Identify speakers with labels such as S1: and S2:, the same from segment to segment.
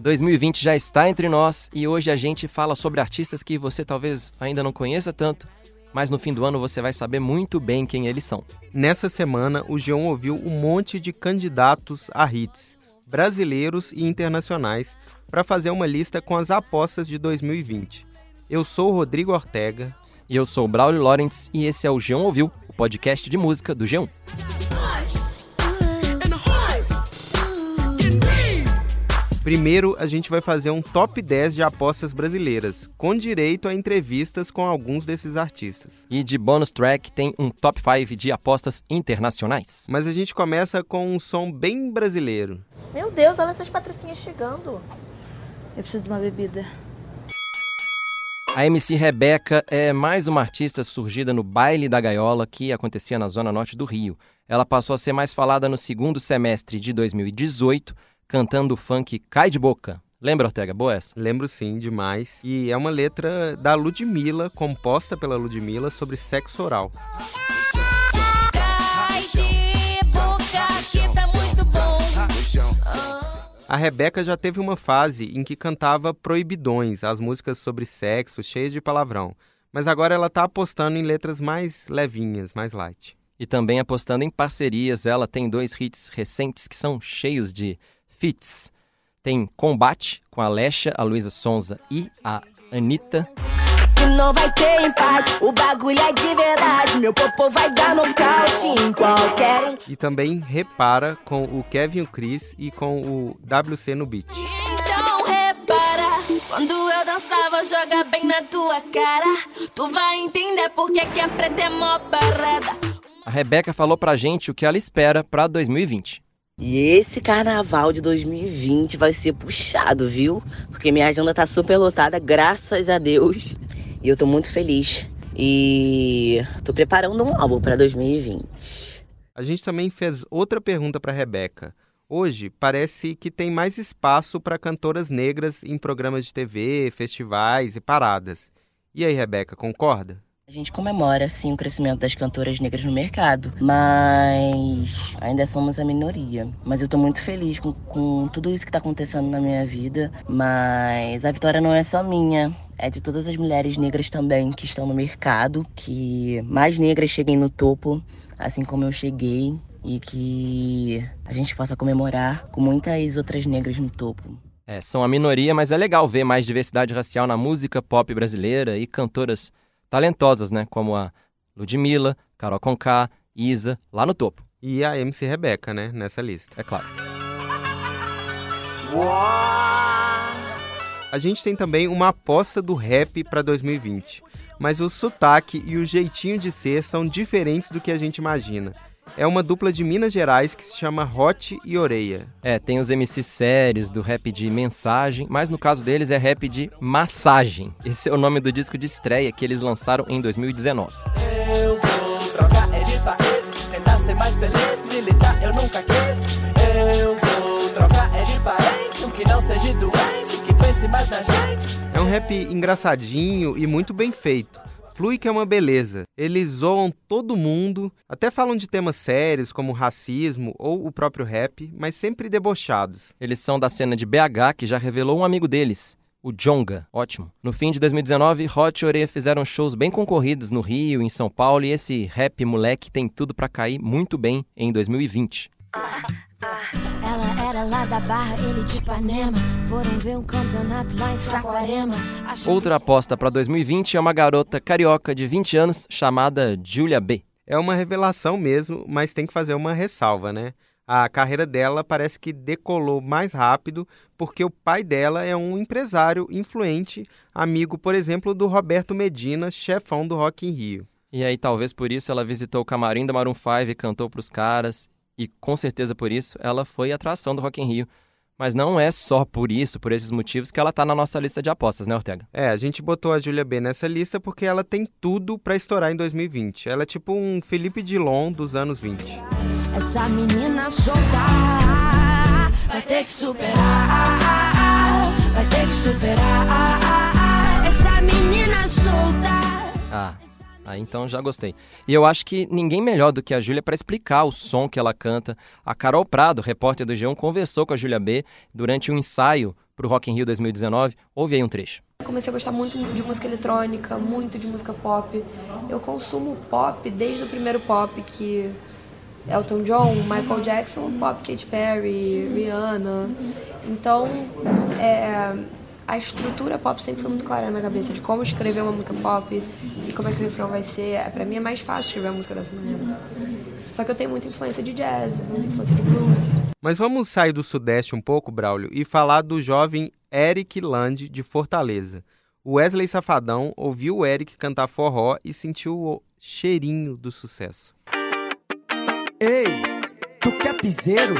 S1: 2020 já está entre nós e hoje a gente fala sobre artistas que você talvez ainda não conheça tanto, mas no fim do ano você vai saber muito bem quem eles são.
S2: Nessa semana, o Geon ouviu um monte de candidatos a hits, brasileiros e internacionais, para fazer uma lista com as apostas de 2020. Eu sou o Rodrigo Ortega.
S1: E eu sou o Braulio Lawrence e esse é o G1 Ouviu, o podcast de música do G1.
S2: Primeiro, a gente vai fazer um top 10 de apostas brasileiras, com direito a entrevistas com alguns desses artistas.
S1: E de bonus track tem um top 5 de apostas internacionais.
S2: Mas a gente começa com um som bem brasileiro.
S3: Meu Deus, olha essas patricinhas chegando.
S4: Eu preciso de uma bebida.
S1: A MC Rebeca é mais uma artista surgida no Baile da Gaiola que acontecia na zona norte do Rio. Ela passou a ser mais falada no segundo semestre de 2018, cantando o funk Cai de Boca. Lembra, Ortega? Boa essa?
S2: Lembro sim, demais. E é uma letra da Ludmilla, composta pela Ludmilla, sobre sexo oral.
S5: Cai de boca, que tá muito bom.
S2: A Rebeca já teve uma fase em que cantava proibidões, as músicas sobre sexo, cheias de palavrão. Mas agora ela tá apostando em letras mais levinhas, mais light.
S1: E também apostando em parcerias, ela tem dois hits recentes que são cheios de fits. Tem Combate com a Lesha, a Luísa Sonza e a Anitta.
S6: que não vai ter empate. O bagulho é de verdade. Meu popô vai dar nocaute em qualquer.
S2: E também Repara com o Kevin o Chris e com o WC no beat.
S6: Então repara, quando eu dançava, joga bem na tua cara. Tu vai entender porque que é preta é mó barreda.
S1: A Rebeca falou pra gente o que ela espera pra 2020.
S7: E esse carnaval de 2020 vai ser puxado, viu? Porque minha agenda tá super lotada, graças a Deus. E eu tô muito feliz. E tô preparando um álbum pra 2020.
S2: A gente também fez outra pergunta para Rebeca. Hoje parece que tem mais espaço para cantoras negras em programas de TV, festivais e paradas. E aí, Rebeca, concorda?
S7: A gente comemora, sim, o crescimento das cantoras negras no mercado, mas ainda somos a minoria. Mas eu tô muito feliz com, com tudo isso que tá acontecendo na minha vida, mas a vitória não é só minha. É de todas as mulheres negras também que estão no mercado, que mais negras cheguem no topo, assim como eu cheguei, e que a gente possa comemorar com muitas outras negras no topo.
S1: É, são a minoria, mas é legal ver mais diversidade racial na música pop brasileira e cantoras talentosas, né? Como a Ludmilla, Carol Conká, Isa, lá no topo.
S2: E a MC Rebeca, né, nessa lista.
S1: É claro.
S2: A gente tem também uma aposta do rap para 2020, mas o sotaque e o jeitinho de ser são diferentes do que a gente imagina. É uma dupla de Minas Gerais que se chama Hot e Oreia.
S1: É, tem os MC sérios do rap de mensagem, mas no caso deles é rap de massagem. Esse é o nome do disco de estreia que eles lançaram em 2019.
S8: Eu vou trocar é de país, tentar ser mais feliz, militar eu nunca quis. Eu vou trocar é de parente, um que não seja doente, que pense mais na gente.
S2: É um rap engraçadinho e muito bem feito. Flui que é uma beleza. Eles zoam todo mundo, até falam de temas sérios como racismo ou o próprio rap, mas sempre debochados.
S1: Eles são da cena de BH, que já revelou um amigo deles, o Jonga. Ótimo. No fim de 2019, Hot e Oreia fizeram shows bem concorridos no Rio, em São Paulo, e esse rap moleque tem tudo pra cair muito bem em 2020.
S5: Ela era lá da Barra, ele de Ipanema. Foram ver um campeonato lá em Saquarema.
S1: Outra aposta pra 2020 é uma garota carioca de 20 anos chamada Julia B.
S2: É uma revelação mesmo, mas tem que fazer uma ressalva, né? A carreira dela parece que decolou mais rápido porque o pai dela é um empresário influente, amigo, por exemplo, do Roberto Medina, chefão do Rock in Rio.
S1: E aí, talvez por isso, ela visitou o camarim da Maroon 5 e cantou pros caras. E com certeza por isso, ela foi atração do Rock in Rio. Mas não é só por isso, por esses motivos, que ela tá na nossa lista de apostas, né, Ortega?
S2: É, a gente botou a Julia B nessa lista porque ela tem tudo pra estourar em 2020. Ela é tipo um Felipe Dilon dos anos 20.
S5: Essa menina solta vai ter que superar.
S1: Ah, então já gostei. E eu acho que ninguém melhor do que a Júlia para explicar o som que ela canta. A Carol Prado, repórter do G1, conversou com a Júlia B durante um ensaio para o Rock in Rio 2019. Ouve aí um trecho.
S9: Comecei a gostar muito de música eletrônica, muito de música pop. Eu consumo pop desde o primeiro pop, que Elton John, Michael Jackson, pop Katy Perry, Rihanna. Então, é, a estrutura pop sempre foi muito clara na minha cabeça de como escrever uma música pop e como é que o refrão vai ser. É, pra mim é mais fácil escrever uma música dessa maneira. Só que eu tenho muita influência de jazz, muita influência de blues.
S2: Mas vamos sair do Sudeste um pouco, Braulio, e falar do jovem Eric Land, de Fortaleza. O Wesley Safadão ouviu o Eric cantar forró e sentiu o cheirinho do sucesso.
S10: Ei, tu quer piseiro?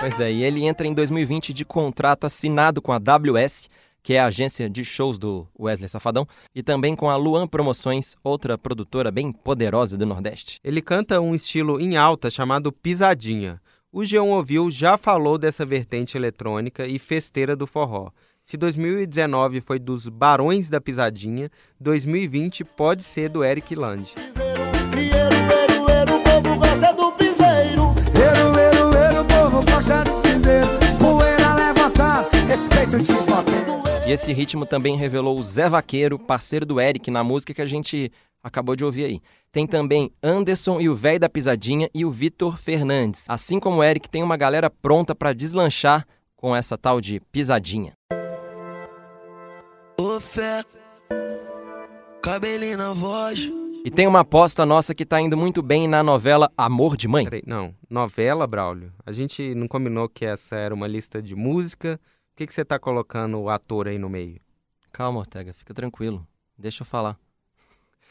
S1: Pois é, e ele entra em 2020 de contrato assinado com a WS, que é a agência de shows do Wesley Safadão, e também com a Luan Promoções, outra produtora bem poderosa do Nordeste.
S2: Ele canta um estilo em alta chamado pisadinha. O G1 Ouviu já falou dessa vertente eletrônica e festeira do forró. Se 2019 foi dos Barões da Pisadinha, 2020 pode ser do Eric Land.
S1: E esse ritmo também revelou o Zé Vaqueiro, parceiro do Eric, na música que a gente acabou de ouvir aí. Tem também Anderson e o Véi da Pisadinha e o Vitor Fernandes. Assim como o Eric, tem uma galera pronta para deslanchar com essa tal de pisadinha.
S10: Ô fé, cabelinho na voz.
S1: E tem uma aposta nossa que tá indo muito bem na novela Amor de Mãe.
S2: Peraí, não, novela, Braulio. A gente não combinou que essa era uma lista de música que, que você está colocando o ator aí no meio?
S1: Calma, Ortega, fica tranquilo. Deixa eu falar.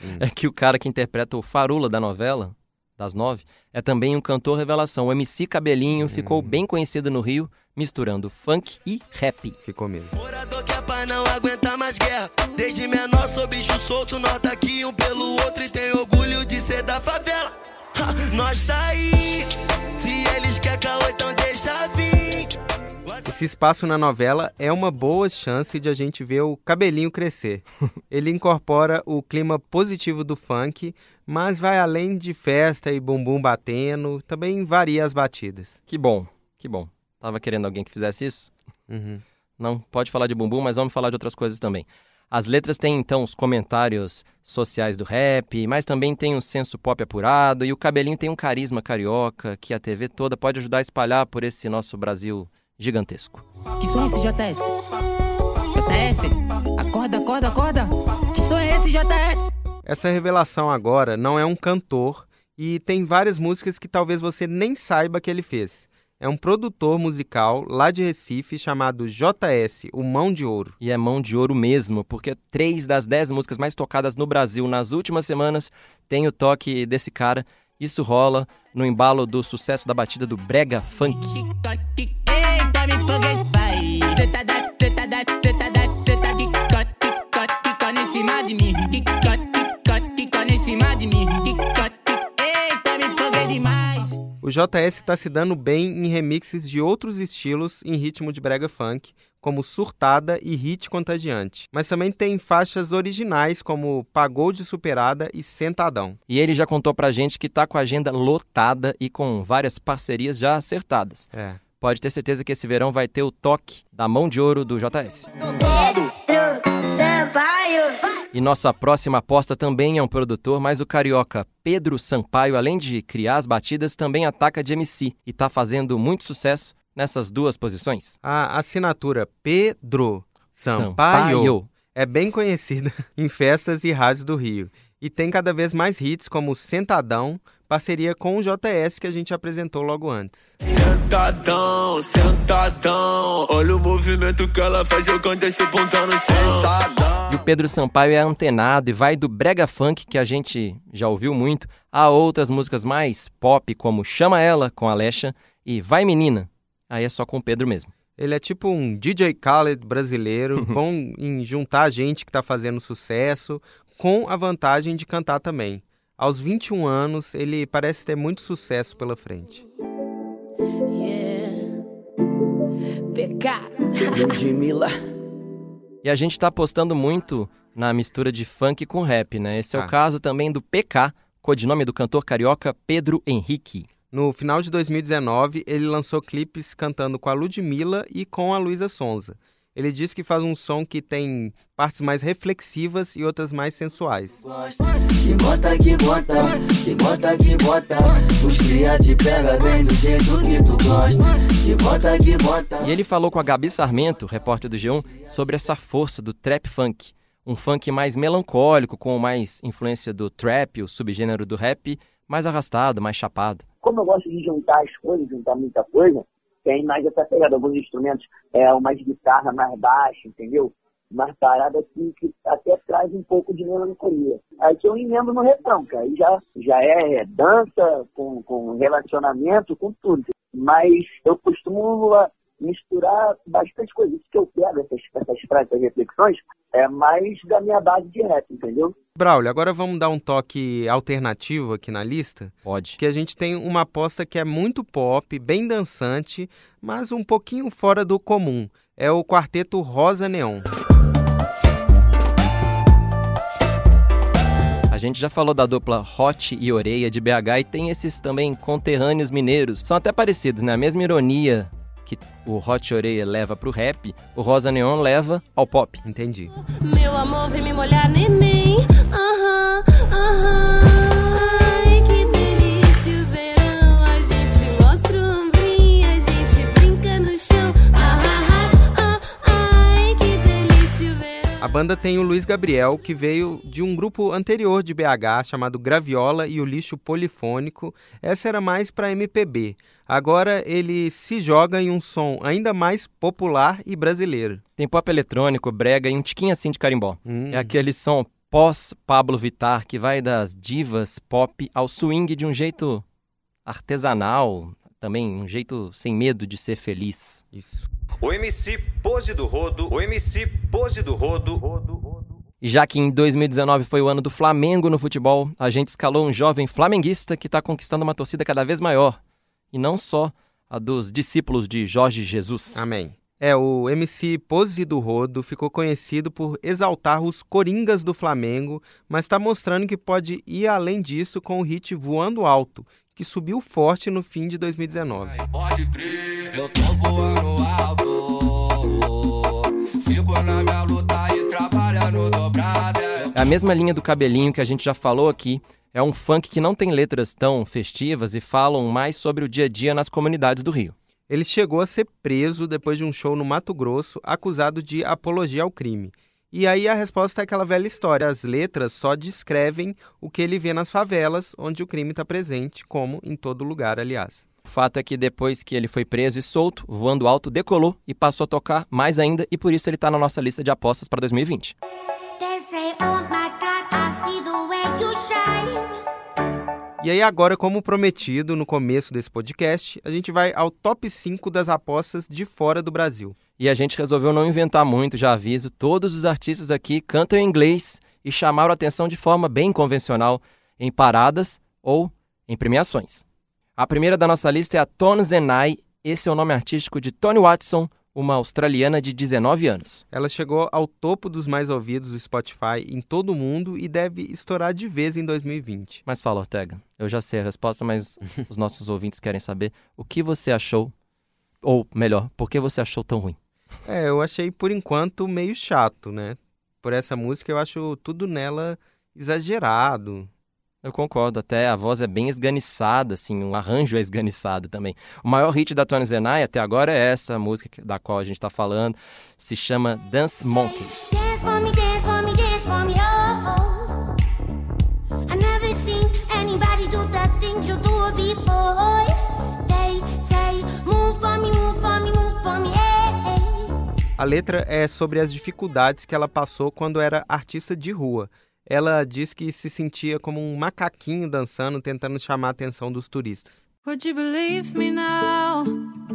S1: Hum. É que o cara que interpreta o Farula da novela, das nove, é também um cantor revelação. O MC Cabelinho hum. ficou bem conhecido no Rio, misturando funk e rap.
S2: Ficou mesmo.
S10: Morador que é pai não aguenta mais guerra. Desde menor sou bicho solto, nota aqui um pelo outro e tem orgulho de ser da favela. Ha, nós tá aí.
S2: Esse espaço na novela é uma boa chance de a gente ver o cabelinho crescer. Ele incorpora o clima positivo do funk, mas vai além de festa e bumbum batendo, também varia as batidas.
S1: Que bom, que bom. Tava querendo alguém que fizesse isso?
S2: Uhum.
S1: Não, pode falar de bumbum, mas vamos falar de outras coisas também. As letras têm então os comentários sociais do rap, mas também tem um senso pop apurado e o cabelinho tem um carisma carioca que a TV toda pode ajudar a espalhar por esse nosso Brasil gigantesco.
S11: Que som é esse, JS? JS? Acorda, acorda, acorda! Que som é esse, JS?
S2: Essa revelação agora não é um cantor e tem várias músicas que talvez você nem saiba que ele fez. É um produtor musical lá de Recife chamado JS, o Mão de Ouro.
S1: E é mão de ouro mesmo, porque três das dez músicas mais tocadas no Brasil nas últimas semanas tem o toque desse cara. Isso rola no embalo do sucesso da batida do Brega Funk me vai. Treta da, treta da, treta da, treta de em cima de mim. em cima de mim. Eita, me demais. O JS está se dando bem em remixes de outros estilos em ritmo de brega funk, como Surtada e Hit Contagiante. Mas também tem faixas originais como Pagou de Superada e Sentadão. E ele já contou pra gente que tá com a agenda lotada e com várias parcerias já acertadas.
S2: É
S1: pode ter certeza que esse verão vai ter o toque da mão de ouro do JS. E nossa próxima aposta também é um produtor, mas o carioca Pedro Sampaio, além de criar as batidas, também ataca de MC e está fazendo muito sucesso nessas duas posições.
S2: A assinatura Pedro Sampaio, Sampaio. é bem conhecida em festas e rádios do Rio e tem cada vez mais hits como Sentadão, parceria com o JS que a gente apresentou logo antes.
S10: Sentadão, sentadão, olha o movimento que ela faz jogando esse bundão no sentadão.
S1: E o Pedro Sampaio é antenado e vai do brega funk, que a gente já ouviu muito, a outras músicas mais pop, como Chama Ela, com Alexa, e Vai Menina, aí é só com o Pedro mesmo.
S2: Ele é tipo um DJ Khaled brasileiro, bom em juntar gente que está fazendo sucesso, com a vantagem de cantar também. Aos 21 anos, ele parece ter muito sucesso pela frente. Yeah.
S1: E a gente está apostando muito na mistura de funk com rap, né? Esse é
S2: Ah.
S1: o caso também do PK, codinome do cantor carioca Pedro Henrique.
S2: No final de 2019, ele lançou clipes cantando com a Ludmilla e com a Luísa Sonza. Ele diz que faz um som que tem partes mais reflexivas e outras mais sensuais.
S8: Que bota, que bota, que bota, que bota. Os cria te pega bem do jeito que tu gosta. Que bota, que bota.
S1: E ele falou com a Gabi Sarmento, repórter do G1, sobre essa força do trap funk. Um funk mais melancólico, com mais influência do trap, o subgênero do rap, mais arrastado, mais chapado.
S12: Como eu gosto de juntar as coisas, juntar muita coisa, tem mais essa pegada. Alguns instrumentos, é uma guitarra mais baixa, entendeu? Umas paradas assim que até traz um pouco de melancolia. Aí que eu emendo no refrão, que aí já, já é dança com, com relacionamento, com tudo. Mas eu costumo misturar bastante coisa. Isso que eu pego, essas, essas frases, essas reflexões, é mais da minha base de rap, entendeu?
S2: Braulio, agora vamos dar um toque alternativo aqui na lista?
S1: Pode.
S2: Que a gente tem uma aposta que é muito pop, bem dançante, mas um pouquinho fora do comum. É o quarteto Rosa Neon.
S1: A gente já falou da dupla Hot e Oreia de BH e tem esses também conterrâneos mineiros. São até parecidos, né? A mesma ironia que o Hot Oreia leva pro rap, o Rosa Neon leva ao pop.
S2: Entendi.
S6: Meu amor, vem me molhar, neném. Aham, aham. Ai,
S2: banda tem o Luiz Gabriel, que veio de um grupo anterior de BH chamado Graviola e o Lixo Polifônico. Essa era mais para MPB. Agora ele se joga em um som ainda mais popular e brasileiro.
S1: Tem pop eletrônico, brega e um tiquinho assim de carimbó.
S2: Hum.
S1: É aquele som pós Pablo Vittar que vai das divas pop ao swing de um jeito artesanal, também um jeito sem medo de ser feliz.
S2: Isso.
S13: O MC Pose do Rodo, o MC Pose do Rodo.
S1: E já que em 2019 foi o ano do Flamengo no futebol, a gente escalou um jovem flamenguista que está conquistando uma torcida cada vez maior. E não só a dos discípulos de Jorge Jesus.
S2: Amém. É, o MC Pose do Rodo ficou conhecido por exaltar os coringas do Flamengo, mas está mostrando que pode ir além disso com o hit Voando Alto, que subiu forte no fim de 2019.
S8: Pode crer, eu tô voando alto. Sigo na minha luta e trabalhando dobrada.
S1: É a mesma linha do cabelinho que a gente já falou aqui. É um funk que não tem letras tão festivas e falam mais sobre o dia a dia nas comunidades do Rio.
S2: Ele chegou a ser preso depois de um show no Mato Grosso, acusado de apologia ao crime. E aí a resposta é aquela velha história: as letras só descrevem o que ele vê nas favelas, onde o crime está presente, como em todo lugar, aliás.
S1: O fato é que depois que ele foi preso e solto, Voando Alto decolou e passou a tocar mais ainda, e por isso ele está na nossa lista de apostas para 2020.
S6: They say, oh my God, I see the way you shine.
S2: E aí, agora, como prometido no começo desse podcast, a gente vai ao top 5 das apostas de fora do Brasil.
S1: E a gente resolveu não inventar muito, já aviso. Todos os artistas aqui cantam em inglês e chamaram a atenção de forma bem convencional em paradas ou em premiações. A primeira da nossa lista é a Tones and I. Esse é o nome artístico de Tony Watson, uma australiana de 19 anos.
S2: Ela chegou ao topo dos mais ouvidos do Spotify em todo o mundo e deve estourar de vez em 2020.
S1: Mas fala, Ortega, eu já sei a resposta, mas os nossos ouvintes querem saber o que você achou, ou melhor, por que você achou tão ruim?
S2: É, eu achei por enquanto meio chato, né? Por essa música eu acho tudo nela exagerado.
S1: Eu concordo, até a voz é bem esganiçada, assim, o arranjo é esganiçado também. O maior hit da Tony Zenai até agora é essa música da qual a gente está falando, se chama Dance Monkey.
S6: Dance
S2: A letra é sobre as dificuldades que ela passou quando era artista de rua. Ela diz que se sentia como um macaquinho dançando, tentando chamar a atenção dos turistas.
S14: Would you believe me now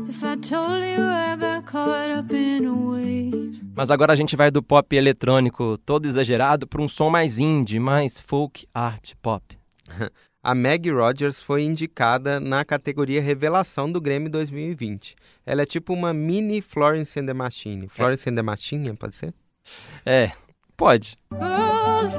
S14: if I told you I got caught up in a wave?
S1: Mas agora a gente vai do pop eletrônico todo exagerado para um som mais indie, mais folk art pop.
S2: A Maggie Rogers foi indicada na categoria Revelação do Grammy 2020. Ela é tipo uma mini Florence and the Machine. Florence and the Machine, pode ser?
S1: É, Pode.
S14: Oh,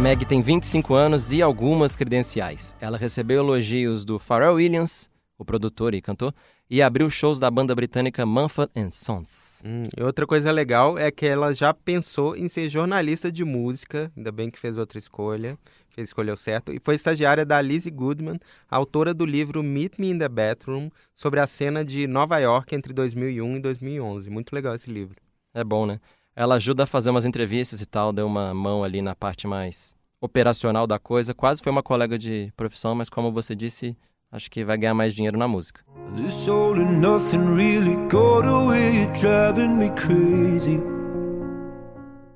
S1: Meg tem 25 anos e algumas credenciais. Ela recebeu elogios do Pharrell Williams, o produtor e cantor, e abriu shows da banda britânica Mumford Sons.
S2: Hum, outra coisa legal é que ela já pensou em ser jornalista de música, ainda bem que fez outra escolha, fez escolheu certo, e foi estagiária da Lizzie Goodman, autora do livro Meet Me in the Bathroom, sobre a cena de Nova York entre 2001 e 2011. Muito legal esse livro.
S1: É bom, né? Ela ajuda a fazer umas entrevistas e tal, deu uma mão ali na parte mais operacional da coisa. Quase foi uma colega de profissão, mas como você disse, acho que vai ganhar mais dinheiro na música.
S15: This all and nothing really got away, driving me crazy.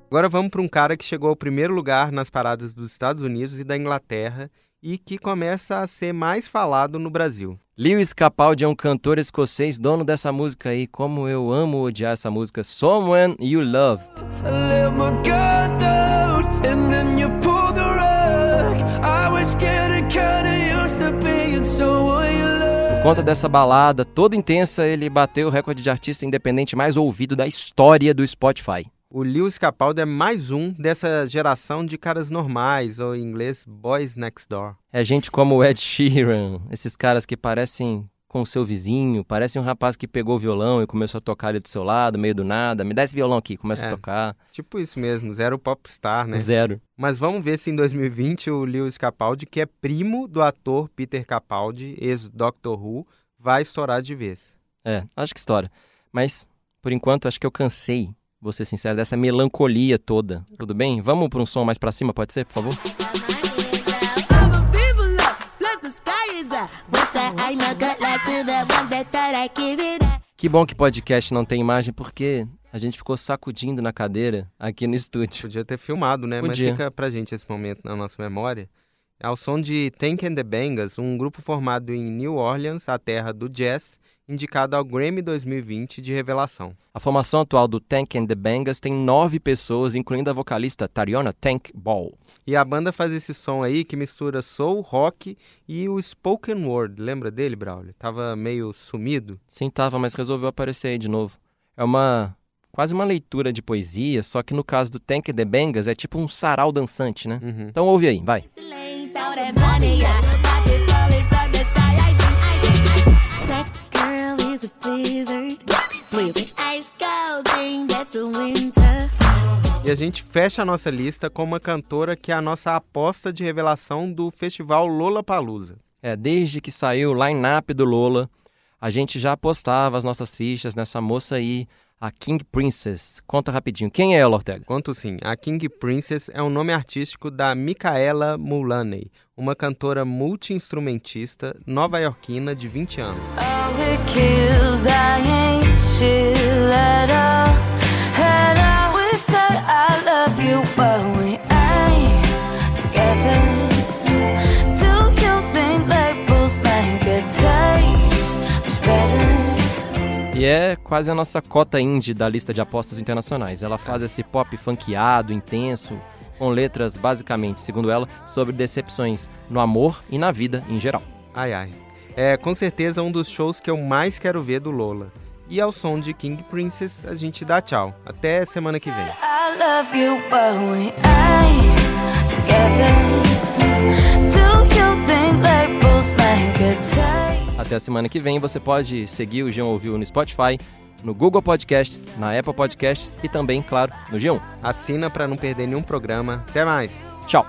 S2: Agora vamos para um cara que chegou ao primeiro lugar nas paradas dos Estados Unidos e da Inglaterra e que começa a ser mais falado no Brasil.
S1: Lewis Capaldi é um cantor escocês, dono dessa música aí. Como eu amo odiar essa música, Someone You Love.
S15: I let my guard down and then you pulled the rug. I was getting kinda used to being someone you love.
S1: Por conta dessa balada toda intensa, ele bateu o recorde de artista independente mais ouvido da história do Spotify.
S2: O Lewis Capaldi é mais um dessa geração de caras normais, ou em inglês, Boys Next Door.
S1: É gente como o Ed Sheeran, esses caras que parecem com o seu vizinho, parecem um rapaz que pegou o violão e começou a tocar ali do seu lado, meio do nada. Me dá esse violão aqui, começa
S2: É.
S1: a tocar.
S2: Tipo isso mesmo, zero popstar, né?
S1: Zero.
S2: Mas vamos ver se em 2020 o Lewis Capaldi, que é primo do ator Peter Capaldi, ex-Doctor Who, vai estourar de vez.
S1: É, acho que história. Mas, por enquanto, acho que eu cansei, vou ser sincero, dessa melancolia toda. Tudo bem? Vamos para um som mais pra cima, pode ser, por favor? Que bom que podcast não tem imagem, porque a gente ficou sacudindo na cadeira aqui no estúdio.
S2: Podia ter filmado, né?
S1: Podia.
S2: Mas fica pra gente esse momento na nossa memória. Ao som de Tank and the Bangers, um grupo formado em New Orleans, a terra do jazz, indicado ao Grammy 2020 de revelação.
S1: A formação atual do Tank and the Bangers tem nove pessoas, incluindo a vocalista Tariona Tank Ball.
S2: E a banda faz esse som aí que mistura soul, rock e o spoken word. Lembra dele, Braulio? Tava meio sumido.
S1: Sim, tava, mas resolveu aparecer aí de novo. É uma quase uma leitura de poesia, só que no caso do Tank and the Bangers é tipo um sarau dançante, né? Então ouve aí, vai.
S6: That a blizzard. Blizzard. Ice cold thing that's a winter.
S2: E a gente fecha a nossa lista com uma cantora que é a nossa aposta de revelação do festival Lollapalooza.
S1: É, desde que saiu o line-up do Lola, a gente já apostava as nossas fichas nessa moça aí, a King Princess. Conta rapidinho, quem é ela, Ortega?
S2: Conto sim, a King Princess é o nome artístico da Micaela Mulaney, uma cantora multi-instrumentista nova-iorquina de 20 anos.
S14: All
S1: quase a nossa cota indie da lista de apostas internacionais. Ela faz esse pop funkeado, intenso, com letras basicamente, segundo ela, sobre decepções no amor e na vida em geral.
S2: Ai ai. É com certeza um dos shows que eu mais quero ver do Lola. E ao som de King Princess, a gente dá tchau. Até semana que vem.
S14: I
S1: Até a semana que vem você pode seguir o G1 Ouviu no Spotify, no Google Podcasts, na Apple Podcasts e também, claro, no G1.
S2: Assina para não perder nenhum programa. Até mais.
S1: Tchau.